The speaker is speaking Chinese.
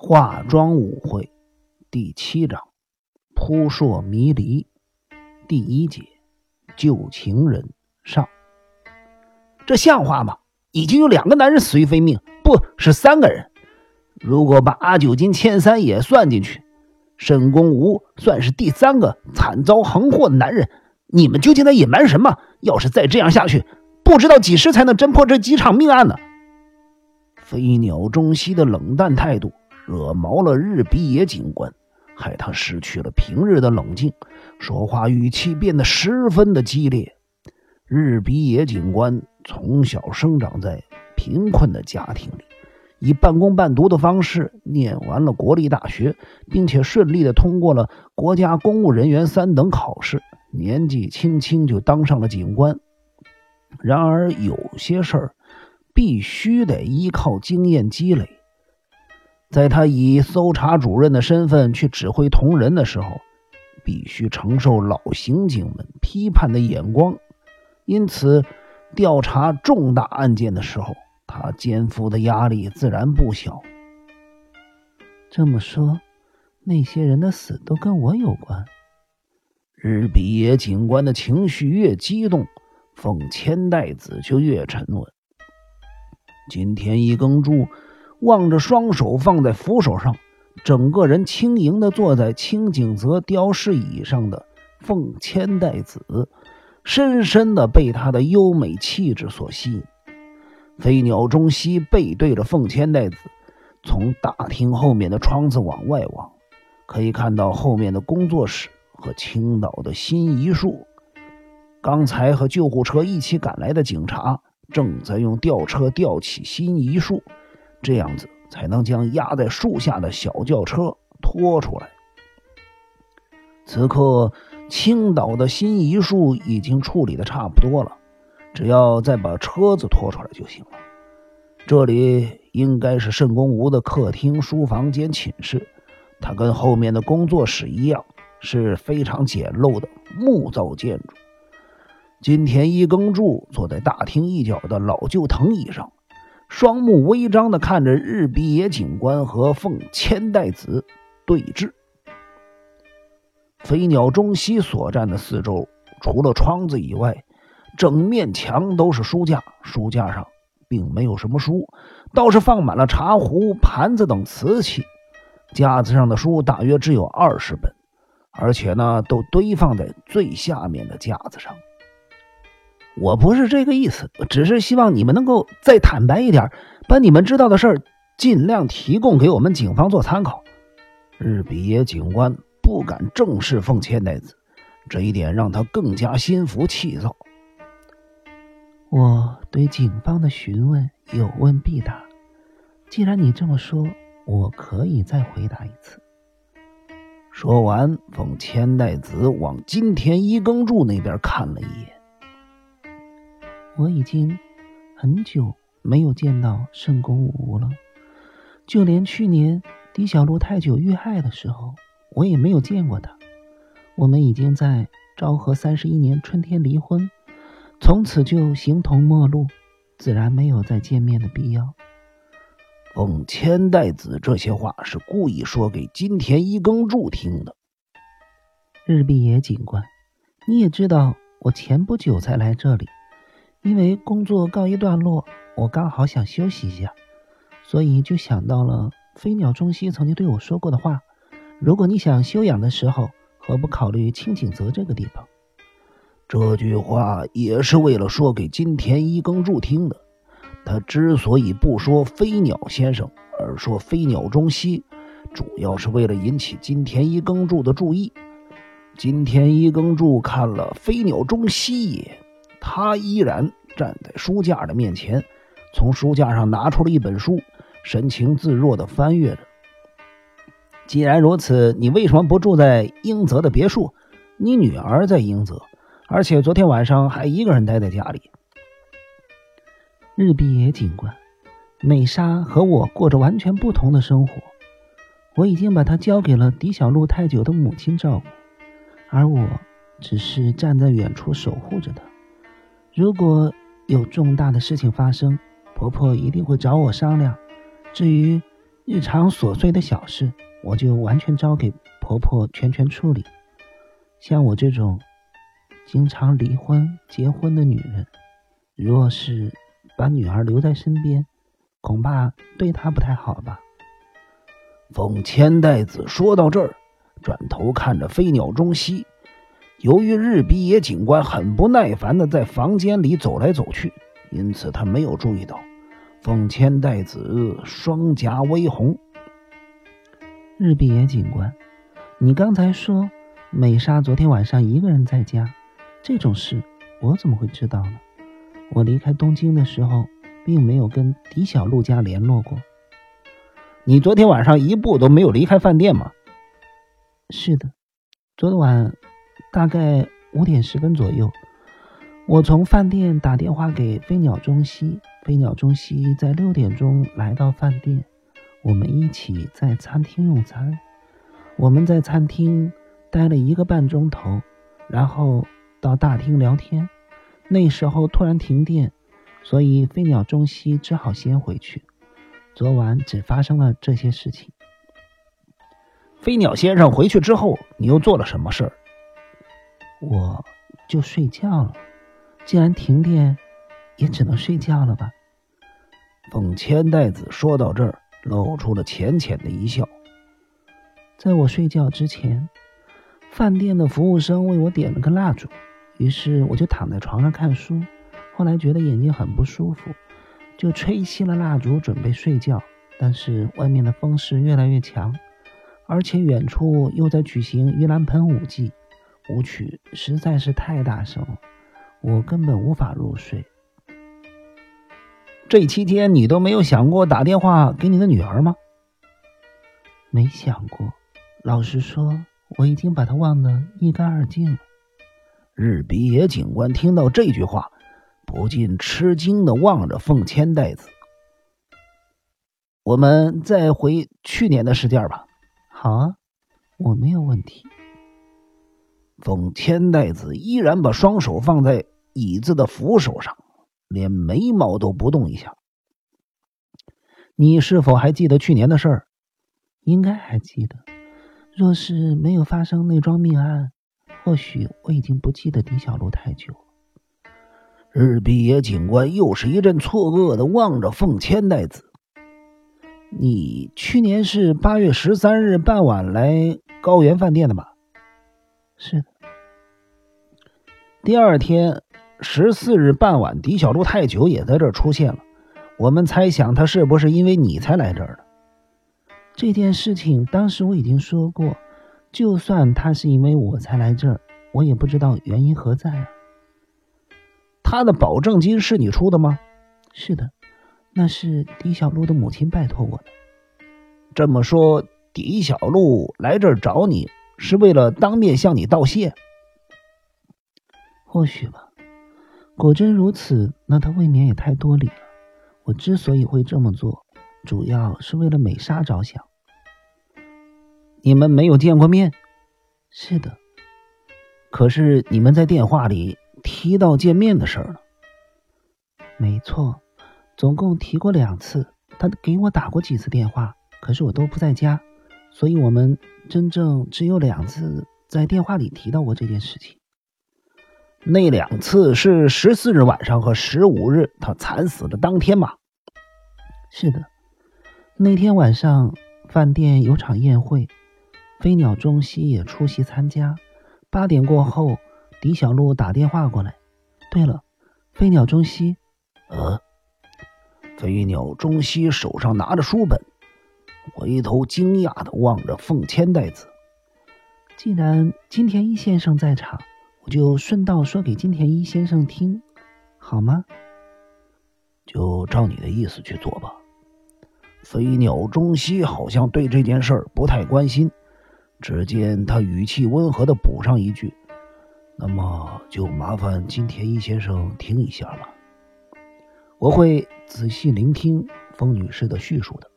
化妆舞会第七章：扑朔迷离第一节：旧情人上。这像话吗？已经有两个男人死于非命，不是三个人。如果把阿九金、千三也算进去，沈公吴算是第三个惨遭横祸的男人。你们究竟在隐瞒什么？要是再这样下去，不知道几时才能侦破这几场命案呢？飞鸟中西的冷淡态度惹毛了日比野警官，害他失去了平日的冷静，说话语气变得十分的激烈。日比野警官从小生长在贫困的家庭里，以半工半读的方式念完了国立大学，并且顺利的通过了国家公务人员三等考试。年纪轻轻就当上了警官，然而有些事儿必须得依靠经验积累。在他以搜查主任的身份去指挥同仁的时候，必须承受老刑警们批判的眼光，因此调查重大案件的时候，他肩负的压力自然不小。这么说，那些人的死都跟我有关？日比野警官的情绪越激动，奉千代子就越沉稳。今天一耕助望着双手放在扶手上，整个人轻盈的坐在清井泽雕饰椅上的凤千代子，深深的被他的优美气质所吸引。飞鸟中西背对着凤千代子，从大厅后面的窗子往外望，可以看到后面的工作室。和青岛的新一树，刚才和救护车一起赶来的警察正在用吊车吊起新一树，这样子才能将压在树下的小轿车拖出来。此刻，青岛的新一树已经处理的差不多了，只要再把车子拖出来就行了。这里应该是慎公吴的客厅、书房兼寝室，它跟后面的工作室一样。是非常简陋的木造建筑。金田一耕助坐在大厅一角的老旧藤椅上，双目微张地看着日比野警官和凤千代子对峙。飞鸟中西所站的四周，除了窗子以外，整面墙都是书架，书架上并没有什么书，倒是放满了茶壶、盘子等瓷器。架子上的书大约只有二十本。而且呢，都堆放在最下面的架子上。我不是这个意思，只是希望你们能够再坦白一点，把你们知道的事儿尽量提供给我们警方做参考。日比野警官不敢正视凤千代子，这一点让他更加心浮气躁。我对警方的询问有问必答，既然你这么说，我可以再回答一次。说完，凤千代子往金田一耕助那边看了一眼。我已经很久没有见到圣公武了，就连去年狄小璐太久遇害的时候，我也没有见过他。我们已经在昭和三十一年春天离婚，从此就形同陌路，自然没有再见面的必要。奉千代子这些话是故意说给金田一耕助听的。日比野警官，你也知道，我前不久才来这里，因为工作告一段落，我刚好想休息一下，所以就想到了飞鸟中西曾经对我说过的话：如果你想休养的时候，何不考虑青井泽这个地方？这句话也是为了说给金田一耕助听的。他之所以不说飞鸟先生，而说飞鸟中西，主要是为了引起金田一耕助的注意。金田一耕助看了飞鸟中西，他依然站在书架的面前，从书架上拿出了一本书，神情自若地翻阅着。既然如此，你为什么不住在英泽的别墅？你女儿在英泽，而且昨天晚上还一个人待在家里。日比野警官，美莎和我过着完全不同的生活。我已经把她交给了狄小璐太久的母亲照顾，而我只是站在远处守护着她。如果有重大的事情发生，婆婆一定会找我商量。至于日常琐碎的小事，我就完全交给婆婆全权处理。像我这种经常离婚、结婚的女人，若是把女儿留在身边，恐怕对她不太好吧。凤千代子说到这儿，转头看着飞鸟中西。由于日比野警官很不耐烦的在房间里走来走去，因此他没有注意到。凤千代子双颊微红。日比野警官，你刚才说美莎昨天晚上一个人在家，这种事我怎么会知道呢？我离开东京的时候，并没有跟狄小璐家联络过。你昨天晚上一步都没有离开饭店吗？是的，昨晚大概五点十分左右，我从饭店打电话给飞鸟中西。飞鸟中西在六点钟来到饭店，我们一起在餐厅用餐。我们在餐厅待了一个半钟头，然后到大厅聊天。那时候突然停电，所以飞鸟中西只好先回去。昨晚只发生了这些事情。飞鸟先生回去之后，你又做了什么事儿？我就睡觉了。既然停电，也只能睡觉了吧。凤千代子说到这儿，露出了浅浅的一笑。在我睡觉之前，饭店的服务生为我点了个蜡烛，于是我就躺在床上看书。后来觉得眼睛很不舒服，就吹熄了蜡烛，准备睡觉。但是外面的风势越来越强，而且远处又在举行盂兰盆舞祭，舞曲实在是太大声了，我根本无法入睡。这期间，你都没有想过打电话给你的女儿吗？没想过，老实说，我已经把她忘得一干二净了。日比野警官听到这句话，不禁吃惊的望着凤千代子。我们再回去年的事件吧。好啊，我没有问题。凤千代子依然把双手放在椅子的扶手上。连眉毛都不动一下。你是否还记得去年的事儿？应该还记得。若是没有发生那桩命案，或许我已经不记得狄小璐太久了。日比野警官又是一阵错愕的望着凤千代子。你去年是八月十三日傍晚来高原饭店的吧？是的。第二天。十四日傍晚，狄小璐太久也在这儿出现了。我们猜想，他是不是因为你才来这儿的？这件事情当时我已经说过，就算他是因为我才来这儿，我也不知道原因何在啊。他的保证金是你出的吗？是的，那是狄小璐的母亲拜托我的。这么说，狄小璐来这儿找你是为了当面向你道谢？或许吧。果真如此，那他未免也太多礼了。我之所以会这么做，主要是为了美莎着想。你们没有见过面？是的。可是你们在电话里提到见面的事儿了。没错，总共提过两次。他给我打过几次电话，可是我都不在家，所以我们真正只有两次在电话里提到过这件事情。那两次是十四日晚上和十五日他惨死的当天嘛？是的，那天晚上饭店有场宴会，飞鸟中西也出席参加。八点过后，狄小璐打电话过来。对了，飞鸟中西，呃，飞鸟中西手上拿着书本，回头惊讶的望着凤千代子。既然金田一先生在场。我就顺道说给金田一先生听，好吗？就照你的意思去做吧。飞鸟中西好像对这件事儿不太关心，只见他语气温和的补上一句：“那么就麻烦金田一先生听一下吧，我会仔细聆听风女士的叙述的。”